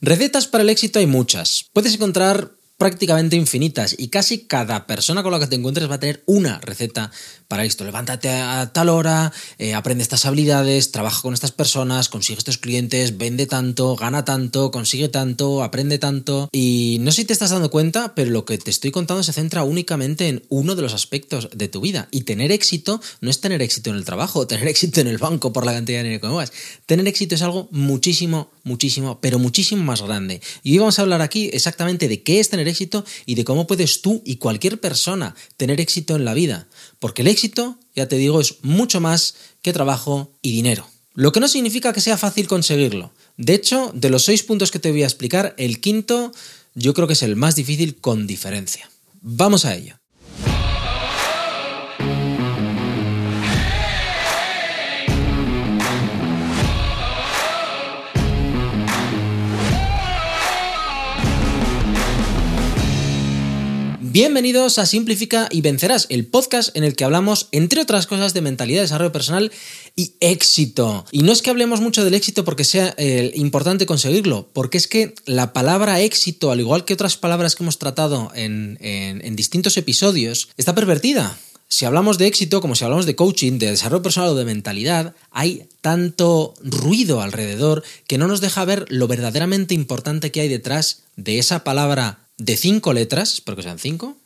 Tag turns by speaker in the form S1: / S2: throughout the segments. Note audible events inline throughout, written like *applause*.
S1: Recetas para el éxito hay muchas. Puedes encontrar prácticamente infinitas y casi cada persona con la que te encuentres va a tener una receta para esto. Levántate a tal hora, eh, aprende estas habilidades, trabaja con estas personas, consigue estos clientes, vende tanto, gana tanto, consigue tanto, aprende tanto. Y no sé si te estás dando cuenta, pero lo que te estoy contando se centra únicamente en uno de los aspectos de tu vida. Y tener éxito no es tener éxito en el trabajo, *laughs* tener éxito en el banco por la cantidad de dinero que muevas. Tener éxito es algo muchísimo, muchísimo, pero muchísimo más grande. Y hoy vamos a hablar aquí exactamente de qué es tener éxito y de cómo puedes tú y cualquier persona tener éxito en la vida. Porque el éxito, ya te digo, es mucho más que trabajo y dinero. Lo que no significa que sea fácil conseguirlo. De hecho, de los seis puntos que te voy a explicar, el quinto yo creo que es el más difícil con diferencia. Vamos a ello. Bienvenidos a Simplifica y Vencerás, el podcast en el que hablamos, entre otras cosas, de mentalidad, desarrollo personal y éxito. Y no es que hablemos mucho del éxito porque sea eh, importante conseguirlo, porque es que la palabra éxito, al igual que otras palabras que hemos tratado en, en distintos episodios, está pervertida. Si hablamos de éxito, como si hablamos de coaching, de desarrollo personal o de mentalidad, hay tanto ruido alrededor que no nos deja ver lo verdaderamente importante que hay detrás de esa palabra de cinco letras, espero que sean cinco.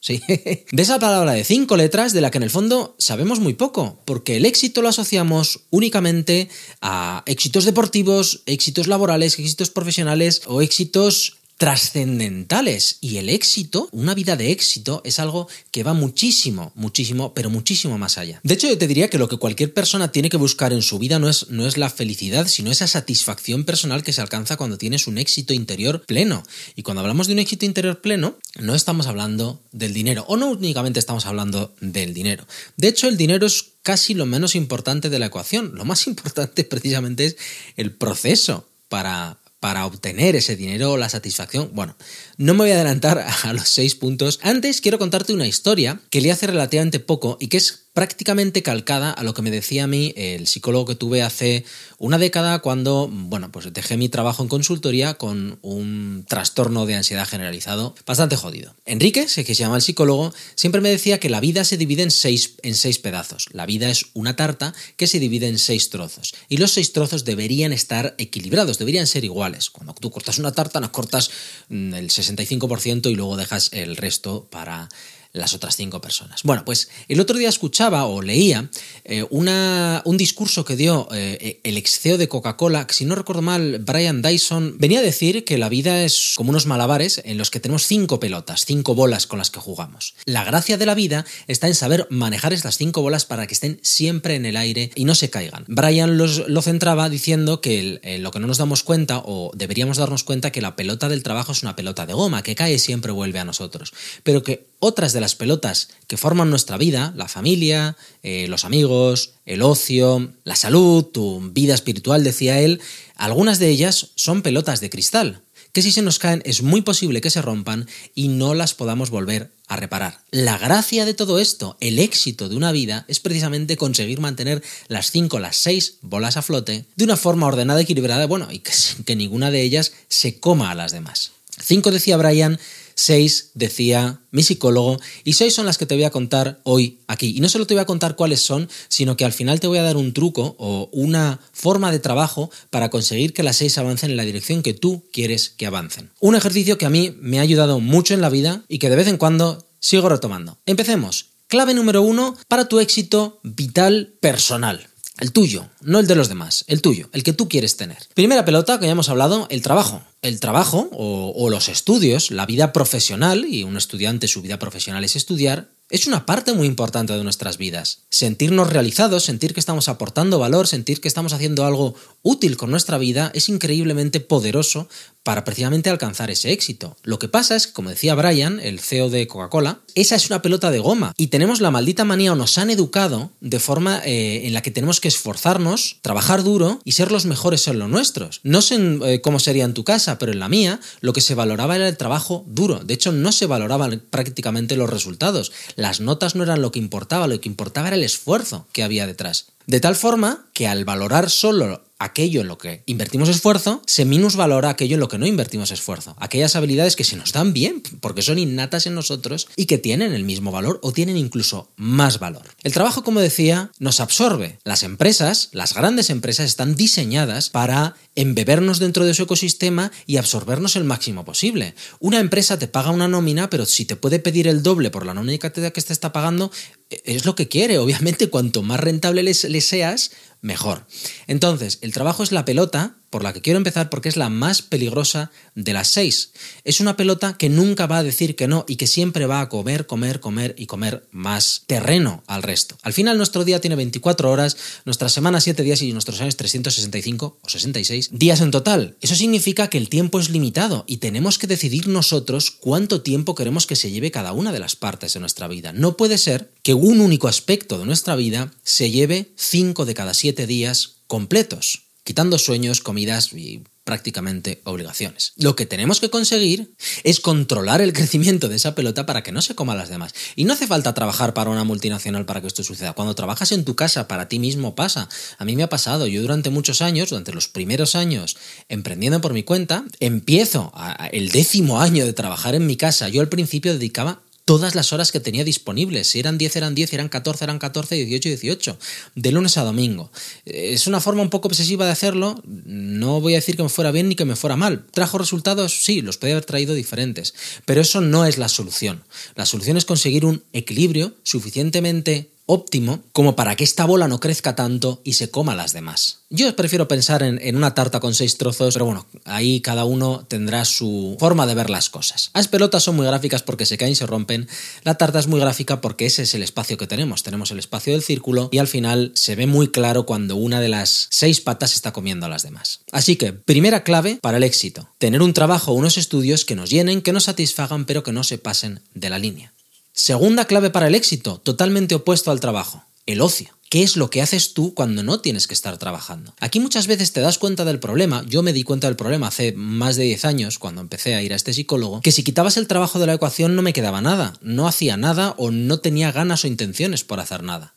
S1: Sí, *laughs* de esa palabra de cinco letras de la que en el fondo sabemos muy poco, porque el éxito lo asociamos únicamente a éxitos deportivos, éxitos laborales, éxitos profesionales o éxitos trascendentales. Y el éxito, una vida de éxito, es algo que va muchísimo, muchísimo, pero muchísimo más allá. De hecho, yo te diría que lo que cualquier persona tiene que buscar en su vida no es, no es la felicidad, sino esa satisfacción personal que se alcanza cuando tienes un éxito interior pleno. Y cuando hablamos de un éxito interior pleno, no estamos hablando del dinero, o no únicamente estamos hablando del dinero. De hecho, el dinero es casi lo menos importante de la ecuación. Lo más *laughs* importante precisamente es el proceso para, para obtener ese dinero la satisfacción. Bueno, no me voy a adelantar *laughs* a los seis puntos. Antes quiero contarte una historia que le hace relativamente poco y que es prácticamente calcada a lo que me decía a mí el psicólogo que tuve hace una década cuando, bueno, pues dejé mi trabajo en consultoría con un trastorno de ansiedad generalizado bastante jodido. Enrique, que se llama el psicólogo, siempre me decía que la vida se divide en seis, en seis pedazos. La vida es una tarta que se divide en seis trozos. Y los seis trozos deberían estar equilibrados, deberían ser iguales. Cuando tú cortas una tarta, nos cortas mm, el 65% y luego dejas el resto para las otras cinco personas. Bueno, pues el otro día escuchaba o leía eh, una, un discurso que dio eh, el ex CEO de Coca-Cola, que si no recuerdo mal, Brian Dyson, venía a decir que la vida es como unos malabares en los que tenemos cinco pelotas, cinco bolas con las que jugamos. La gracia de la vida está en saber manejar estas cinco bolas para que estén siempre en el aire y no se caigan. Brian los, lo centraba diciendo que eh, lo que no nos damos cuenta, o deberíamos darnos cuenta, que la pelota del trabajo es una pelota de goma, que cae y siempre vuelve a nosotros, pero que otras de las pelotas que forman nuestra vida, la familia, eh, los amigos, el ocio, la salud, tu vida espiritual, decía él, algunas de ellas son pelotas de cristal, que si se nos caen es muy posible que se rompan y no las podamos volver a reparar. La gracia de todo esto, el éxito de una vida, es precisamente conseguir mantener las cinco, las seis bolas a flote de una forma ordenada, equilibrada, bueno, y que, que ninguna de ellas se coma a las demás. Cinco, decía Brian, seis decía mi psicólogo y seis son las que te voy a contar hoy aquí. Y no solo te voy a contar cuáles son, sino que al final te voy a dar un truco o una forma de trabajo para conseguir que las seis avancen en la dirección que tú quieres que avancen. Un ejercicio que a mí me ha ayudado mucho en la vida y que de vez en cuando sigo retomando. Empecemos. Clave número uno para tu éxito vital personal. El tuyo, no el de los demás, el tuyo, el que tú quieres tener. Primera pelota que ya hemos hablado, el trabajo. El trabajo o, o, los estudios, la vida profesional, y un estudiante su vida profesional es estudiar, es una parte muy importante de nuestras vidas. Sentirnos realizados, sentir que estamos aportando valor, sentir que estamos haciendo algo útil con nuestra vida es increíblemente poderoso para precisamente alcanzar ese éxito. Lo que pasa es como decía Brian, el CEO de Coca-Cola, esa es una pelota de goma y tenemos la maldita manía o nos han educado de forma eh, en la que tenemos que esforzarnos, trabajar duro y ser los mejores en lo nuestros. No sé eh, cómo sería en tu casa, pero en la mía lo que se valoraba era el trabajo duro. De hecho, no se valoraban prácticamente los resultados. Las notas no eran lo que importaba, lo que importaba era el esfuerzo que había detrás. De tal forma que al valorar solo aquello en lo que invertimos esfuerzo, se minusvalora aquello en lo que no invertimos esfuerzo. Aquellas habilidades que se nos dan bien, porque son innatas en nosotros y que tienen el mismo valor o tienen incluso más valor. El trabajo, como decía, nos absorbe. Las empresas, las grandes empresas, están diseñadas para embebernos dentro de su ecosistema y absorbernos el máximo posible. Una empresa te paga una nómina, pero si te puede pedir el doble por la nómina que te está pagando, e, es lo que quiere. Obviamente, cuanto más rentable le seas, mejor. Entonces, el trabajo es la pelota por la que quiero empezar porque es la más peligrosa de las seis. Es una pelota que nunca va a decir que no y que siempre va a comer, comer, comer y comer más terreno al resto. Al final nuestro día tiene 24 horas, nuestra semana 7 días y nuestros años 365 o 66 días en total. Eso significa que el tiempo es limitado y tenemos que decidir nosotros cuánto tiempo queremos que se lleve cada una de las partes de nuestra vida. No puede ser que un único aspecto de nuestra vida se lleve 5 de cada 7 días completos quitando sueños, comidas y prácticamente obligaciones. Lo que tenemos que conseguir es controlar el *laughs* crecimiento de esa pelota para que no se coma las demás. Y no hace falta trabajar para una multinacional para que esto suceda. Cuando trabajas en tu casa, para ti mismo pasa. A mí me ha pasado. Yo durante muchos años, durante los primeros años, emprendiendo por mi cuenta, empiezo el décimo año de trabajar en mi casa. Yo al principio dedicaba todas las horas que tenía disponibles. Si eran 10, eran 10, eran 14, eran 14, 18, 18. De lunes a domingo. Es una forma un poco obsesiva de hacerlo. No voy a decir que me fuera bien ni que me fuera mal. ¿Trajo resultados? Sí, los podía haber traído diferentes. Pero eso no es la solución. La solución es conseguir un equilibrio suficientemente óptimo como para que esta bola no crezca tanto y se coma las demás. Yo prefiero pensar en, una tarta con seis trozos, pero bueno, ahí cada uno tendrá su forma de ver las cosas. Las pelotas son muy gráficas porque se caen y se rompen. La tarta es muy gráfica porque ese es el espacio que tenemos. Tenemos el espacio del círculo y al final se ve muy claro cuando una de las seis patas está comiendo a las demás. Así que, primera clave para el éxito. Tener un trabajo, unos estudios que nos llenen, que nos satisfagan, pero que no se pasen de la línea. Segunda clave para el éxito, totalmente opuesto al trabajo, el ocio. ¿Qué es lo que haces tú cuando no tienes que estar trabajando? Aquí muchas veces te das cuenta del problema, yo me di cuenta del problema hace más de 10 años, cuando empecé a ir a este psicólogo, que si quitabas el trabajo de la ecuación no me quedaba nada, no hacía nada o no tenía ganas o intenciones por hacer nada.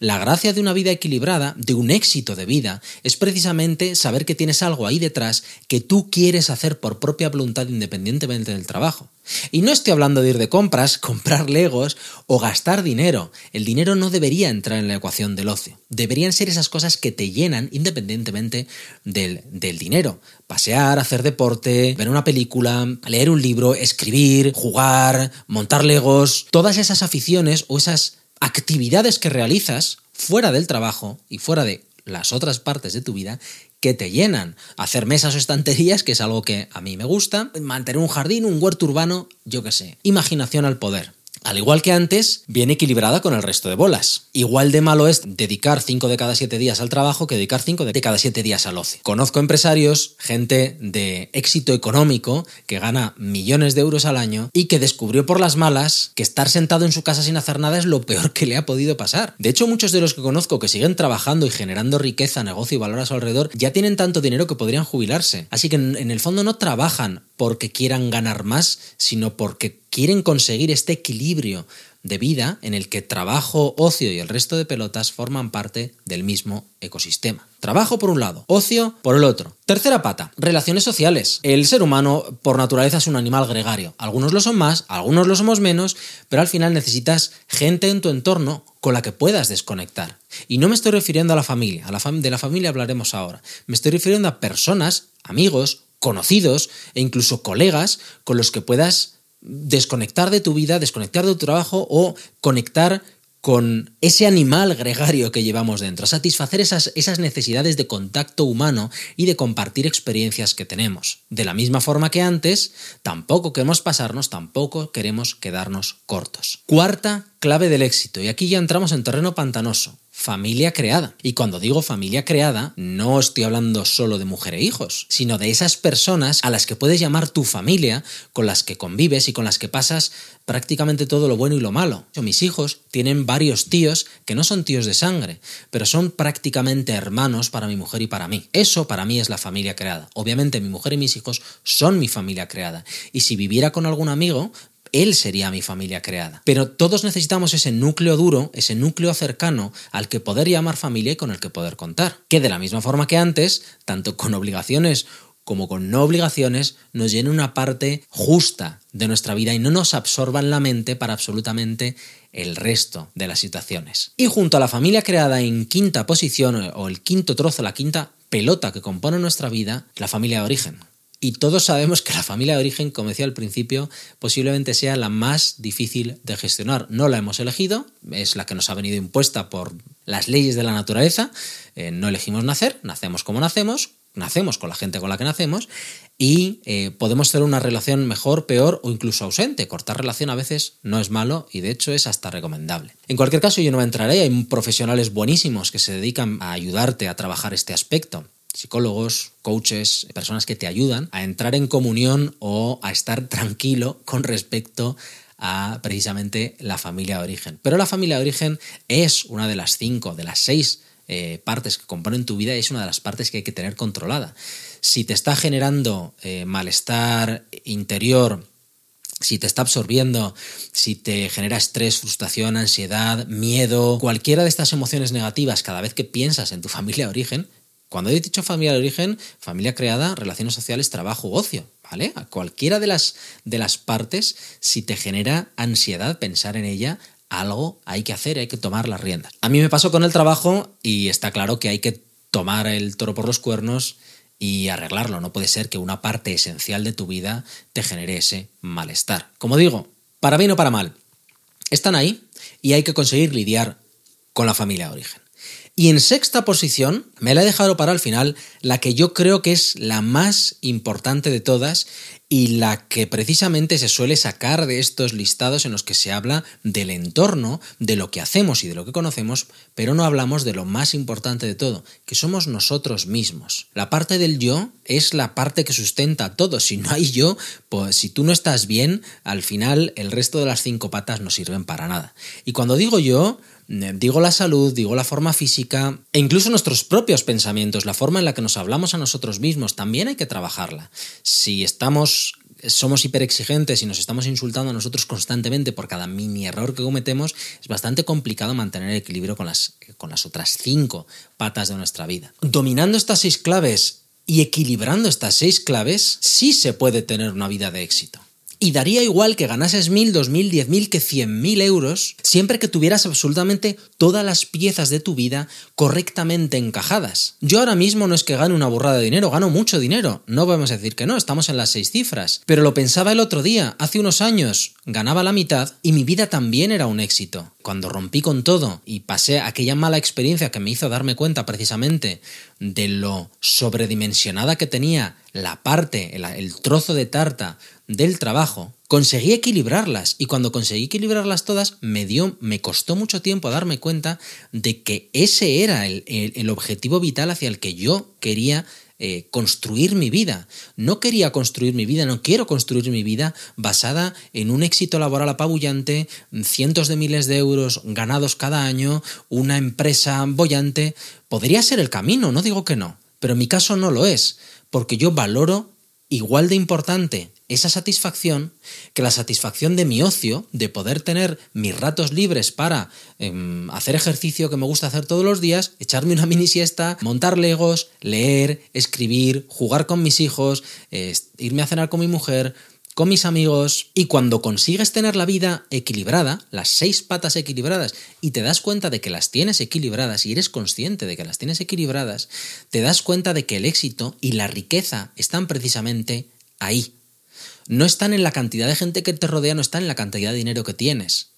S1: La gracia de una vida equilibrada, de un éxito de vida, es precisamente saber que tienes algo ahí detrás que tú quieres hacer por propia voluntad independientemente del trabajo. Y no estoy hablando de ir de compras, *laughs* comprar legos o gastar dinero. El dinero no debería entrar en la ecuación del ocio. Deberían ser esas cosas que te llenan independientemente del, del dinero. Pasear, hacer deporte, ver una película, leer un libro, escribir, jugar, montar legos. Todas esas aficiones o esas actividades que realizas fuera del trabajo y fuera de las otras partes de tu vida que te llenan. Hacer mesas o estanterías, que es algo que a mí me gusta. Mantener un jardín, un huerto urbano, yo qué sé. Imaginación al poder al igual que antes, viene equilibrada con el resto de bolas. Igual de malo es dedicar 5 de cada 7 días al trabajo que dedicar 5 de cada 7 días al ocio. Conozco empresarios, gente de éxito económico, que gana millones de euros al año y que descubrió por las malas que estar sentado en su casa sin hacer nada es lo peor que le ha podido pasar. De hecho, muchos de los que conozco que siguen trabajando y generando riqueza, negocio y valor a su alrededor ya tienen tanto dinero que podrían jubilarse. Así que en el fondo no trabajan porque quieran ganar más, sino porque quieren conseguir este equilibrio de vida en el que trabajo, ocio y el resto de pelotas forman parte del mismo ecosistema. Trabajo por un lado, ocio por el otro. Tercera pata, relaciones sociales. El ser humano por naturaleza es un animal gregario. Algunos lo son más, algunos lo somos menos, pero al final necesitas gente en tu entorno con la que puedas desconectar. Y no me estoy refiriendo a la familia, a de la familia hablaremos ahora. Me estoy refiriendo a personas, amigos, conocidos e incluso colegas con los que puedas desconectar de tu vida, desconectar de tu trabajo o conectar con ese animal gregario que llevamos dentro, satisfacer esas, esas, necesidades de contacto humano y de compartir experiencias que tenemos. De la misma forma que antes, tampoco queremos pasarnos, tampoco queremos quedarnos cortos. Cuarta clave del éxito, y aquí ya entramos en terreno pantanoso familia creada. Y cuando digo familia creada, no estoy hablando solo de mujer e hijos, sino de esas personas a las que puedes llamar tu familia, con las que convives y con las que pasas prácticamente todo lo bueno y lo malo. Mis hijos tienen varios tíos que no son tíos de sangre, pero son prácticamente hermanos para mi mujer y para mí. Eso para mí es la familia creada. Obviamente mi mujer y mis hijos son mi familia creada. Y si viviera con algún amigo, él sería mi familia creada. Pero todos necesitamos ese núcleo duro, ese núcleo cercano al que poder llamar familia y con el que poder contar. Que de la misma forma que antes, tanto con obligaciones como con no obligaciones, nos llene una parte justa de nuestra vida y no nos absorban la mente para absolutamente el resto de las situaciones. Y junto a la familia creada en quinta posición o el quinto trozo, la quinta pelota que compone nuestra vida, la familia de origen. Y todos sabemos que la familia de origen, como decía al principio, posiblemente sea la más difícil de gestionar. No la hemos elegido, es la que nos ha venido impuesta por las leyes de la naturaleza. Eh, no elegimos nacer, nacemos como nacemos, nacemos con la gente con la que nacemos y eh, podemos tener una relación mejor, peor o incluso ausente. Cortar relación a veces no es malo y de hecho es hasta recomendable. En cualquier caso yo no me entraré, hay profesionales buenísimos que se dedican a ayudarte a trabajar este aspecto psicólogos, coaches, personas que te ayudan a entrar en comunión o a estar tranquilo con respecto a precisamente la familia de origen. Pero la familia de origen es una de las cinco, de las seis eh, partes que componen tu vida es una de las partes que hay que tener controlada. Si te está generando eh, malestar interior, si te está absorbiendo, si te genera estrés, frustración, ansiedad, miedo, cualquiera de estas emociones negativas cada vez que piensas en tu familia de origen, cuando he dicho familia de origen, familia creada, relaciones sociales, trabajo, ocio, ¿vale? A cualquiera de las, de las partes, si te genera ansiedad pensar en ella, algo hay que hacer, hay que tomar las riendas. A mí me pasó con el trabajo y está claro que hay que tomar el toro por los cuernos y arreglarlo. No puede ser que una parte esencial de tu vida te genere ese malestar. Como digo, para bien o para mal, están ahí y hay que conseguir lidiar con la familia de origen. Y en sexta posición, me la he dejado para el final, la que yo creo que es la más importante de todas y la que precisamente se suele sacar de estos listados en los que se habla del entorno, de lo que hacemos y de lo que conocemos, pero no hablamos de lo más importante de todo, que somos nosotros mismos. La parte del yo es la parte que sustenta todo. Si no hay yo, pues si tú no estás bien, al final el resto de las cinco patas no sirven para nada. Y cuando digo yo, digo la salud, digo la forma física e incluso nuestros propios pensamientos, la forma en la que nos hablamos a nosotros mismos, también hay que trabajarla. Si estamos somos hiperexigentes y nos estamos insultando a nosotros constantemente por cada mini error que cometemos, es bastante complicado mantener el equilibrio con las, con las otras cinco patas de nuestra vida. Dominando estas seis claves y equilibrando estas seis claves, sí se puede tener una vida de éxito. Y daría igual que ganases mil, dos mil, diez mil que cien mil euros, siempre que tuvieras absolutamente todas las piezas de tu vida correctamente encajadas. Yo ahora mismo no es que gane una burrada de dinero, gano mucho dinero. No podemos decir que no, estamos en las seis cifras. Pero lo pensaba el otro día, hace unos años, ganaba la mitad y mi vida también era un éxito. Cuando rompí con todo y pasé aquella mala experiencia que me hizo darme cuenta precisamente de lo sobredimensionada que tenía la parte, el, trozo de tarta del trabajo, conseguí equilibrarlas y cuando conseguí equilibrarlas todas me dio, me costó mucho tiempo darme cuenta de que ese era el, objetivo vital hacia el que yo quería eh, construir mi vida. No quería construir mi vida, no quiero construir mi vida basada en un éxito laboral apabullante, cientos de miles de euros ganados cada año, una empresa bollante. Podría ser el camino, no digo que no, pero en mi caso no lo es, porque yo valoro igual de importante esa satisfacción que la satisfacción de mi ocio, de poder tener mis ratos libres para em, hacer ejercicio que me gusta hacer todos los días, echarme una mini siesta, montar legos, leer, escribir, jugar con mis hijos, irme a cenar con mi mujer, con mis amigos y cuando consigues tener la vida equilibrada, las seis patas equilibradas, y te das cuenta de que las tienes equilibradas y eres consciente de que las tienes equilibradas, te das cuenta de que el éxito y la riqueza están precisamente ahí. No están en la cantidad de gente que te rodea, no están en la cantidad de dinero que tienes.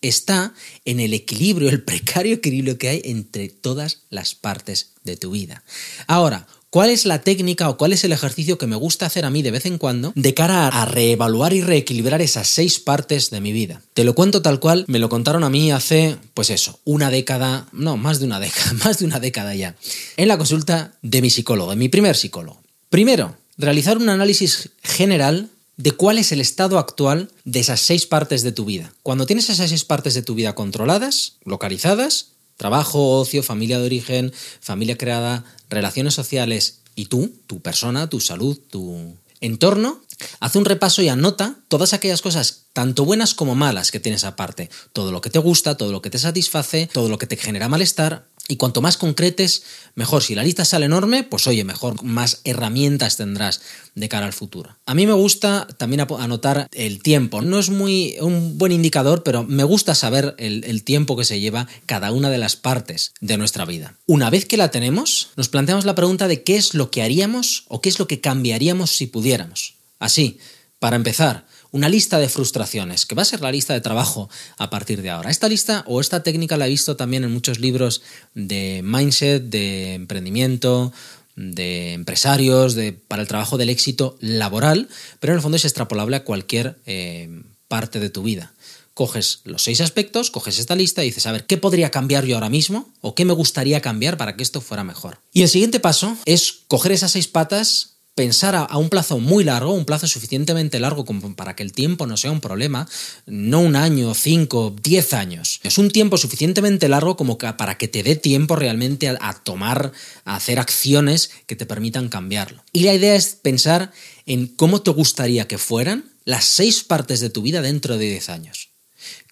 S1: Está en el equilibrio, el precario equilibrio que hay entre todas las partes de tu vida. Ahora, ¿Cuál es la técnica o cuál es el ejercicio que me gusta hacer a mí de vez en cuando de cara a reevaluar y reequilibrar esas seis partes de mi vida? Te lo cuento tal cual, me lo contaron a mí hace, pues eso, una década, no, más de una década, *laughs* más de una década ya, en la consulta de mi psicólogo, de mi primer psicólogo. Primero, realizar un análisis general de cuál es el estado actual de esas seis partes de tu vida. Cuando tienes esas seis partes de tu vida controladas, localizadas, Trabajo, ocio, familia de origen, familia creada, relaciones sociales y tú, tu persona, tu salud, tu... entorno, haz un repaso y anota todas aquellas cosas, tanto buenas como malas, que tienes aparte. Todo lo que te gusta, todo lo que te satisface, todo lo que te genera malestar, y cuanto más concretes, mejor. Si la lista sale enorme, pues oye, mejor, más herramientas tendrás de cara al futuro. A mí me gusta también anotar el tiempo. No es muy un buen indicador, pero me gusta saber el, el tiempo que se lleva cada una de las partes de nuestra vida. Una vez que la tenemos, nos planteamos la pregunta de qué es lo que haríamos o qué es lo que cambiaríamos si pudiéramos. Así, para empezar, una lista de frustraciones, que va a ser la lista de trabajo a partir de ahora. Esta lista o esta técnica la he visto también en muchos libros de mindset, de emprendimiento, de empresarios, de, para el trabajo del éxito laboral, pero en el fondo es extrapolable a cualquier eh, parte de tu vida. Coges los seis aspectos, coges esta lista y dices, a ver, ¿qué podría cambiar yo ahora mismo? ¿O qué me gustaría cambiar para que esto fuera mejor? Y el siguiente paso es coger esas seis patas pensar a, un plazo muy largo, un plazo suficientemente largo como para que el tiempo no sea un problema, no un año, cinco, diez años. Es un tiempo suficientemente largo como para que te dé tiempo realmente a, a tomar, a hacer acciones que te permitan cambiarlo. Y la idea es pensar en cómo te gustaría que fueran las seis partes de tu vida dentro de diez años.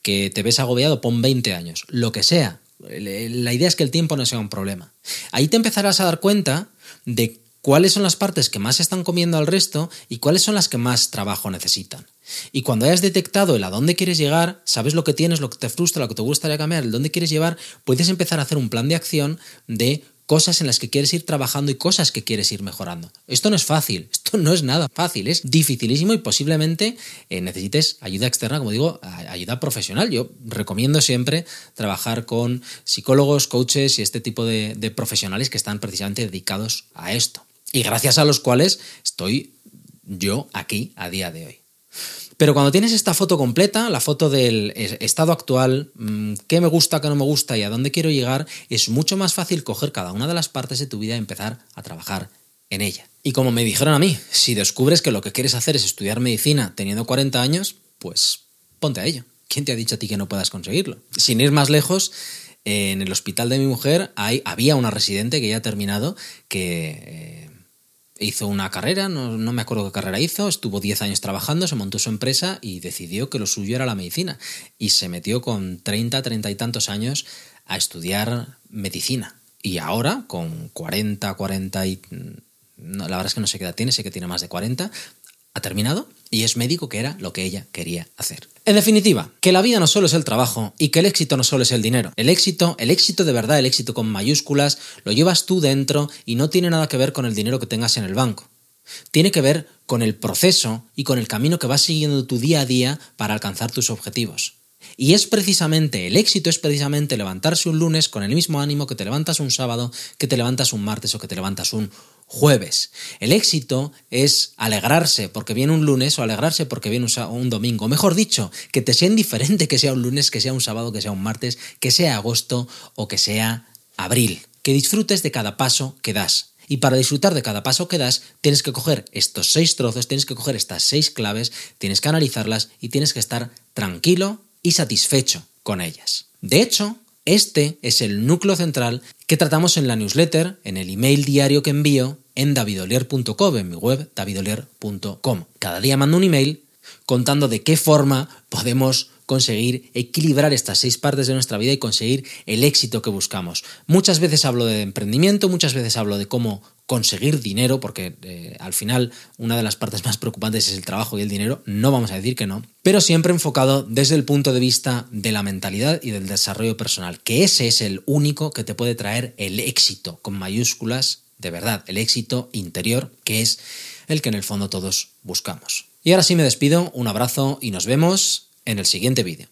S1: Que te ves agobiado, pon 20 años, lo que sea. La idea es que el tiempo no sea un problema. Ahí te empezarás a dar cuenta de cuáles son las partes que más están comiendo al resto y cuáles son las que más trabajo necesitan. Y cuando hayas detectado el a dónde quieres llegar, sabes lo que tienes, lo que te frustra, lo que te gustaría cambiar, el dónde quieres llevar, puedes empezar a hacer un plan de acción de cosas en las que quieres ir trabajando y cosas que quieres ir mejorando. Esto no es fácil, *laughs* esto no es nada fácil, es dificilísimo y posiblemente eh, necesites ayuda externa, como digo, ayuda profesional. Yo recomiendo siempre trabajar con psicólogos, coaches y este tipo de profesionales que están precisamente dedicados a esto y gracias a los cuales estoy yo aquí a día de hoy. Pero cuando tienes esta foto completa, la foto del estado actual, mm, qué me gusta, qué no me gusta y a dónde quiero llegar, es mucho más fácil coger cada una de las partes de tu vida y empezar a trabajar en ella. Y como me dijeron a mí, si descubres que lo que quieres hacer es estudiar medicina teniendo 40 años, pues ponte a ello. ¿Quién te ha dicho a ti que no puedas conseguirlo? Sin ir más lejos, en el hospital de mi mujer hay, había una residente que ya ha terminado que... Eh, hizo una carrera, no, me acuerdo qué carrera hizo, estuvo 10 años trabajando, se montó su empresa y decidió que lo suyo era la medicina. Y se metió con 30, 30 y tantos años a estudiar medicina. Y ahora, con 40, 40 y... la verdad es que no sé qué edad tiene, sé que tiene más de 40, ha terminado y es médico que era lo que ella quería hacer. En definitiva, que la vida no solo es el trabajo y que el éxito no solo es el dinero. El éxito, el éxito de verdad, el éxito con mayúsculas, lo llevas tú dentro y no tiene nada que ver con el dinero que tengas en el banco. Tiene que ver con el proceso y con el camino que vas siguiendo tu día a día para alcanzar tus objetivos. Y es precisamente, el éxito es precisamente levantarse un lunes con el mismo ánimo que te levantas un sábado, que te levantas un martes o que te levantas un jueves. El éxito es alegrarse porque viene un lunes o alegrarse porque viene un, domingo. Mejor dicho, que te sea indiferente que sea un lunes, que sea un sábado, que sea un martes, que sea agosto o que sea abril. Que disfrutes de cada paso que das. Y para disfrutar de cada paso que das, tienes que coger estos seis trozos, tienes que coger estas seis claves, tienes que analizarlas y tienes que estar tranquilo y satisfecho con ellas. De hecho, este es el núcleo central que tratamos en la newsletter, en el email diario que envío en davidolier.com, en mi web davidolier.com. Cada día mando un email contando de qué forma podemos conseguir equilibrar estas seis partes de nuestra vida y conseguir el éxito que buscamos. Muchas veces hablo de emprendimiento, muchas veces hablo de cómo conseguir dinero, porque eh, al final una de las partes *laughs* más preocupantes es el trabajo y el dinero, no vamos a decir que no, pero siempre enfocado desde el punto de vista de la mentalidad y del desarrollo personal, que ese es el único que te puede traer el éxito con mayúsculas, de verdad, el éxito interior, que es el que en el fondo todos buscamos. Y ahora sí me despido, un abrazo y nos vemos en el siguiente vídeo.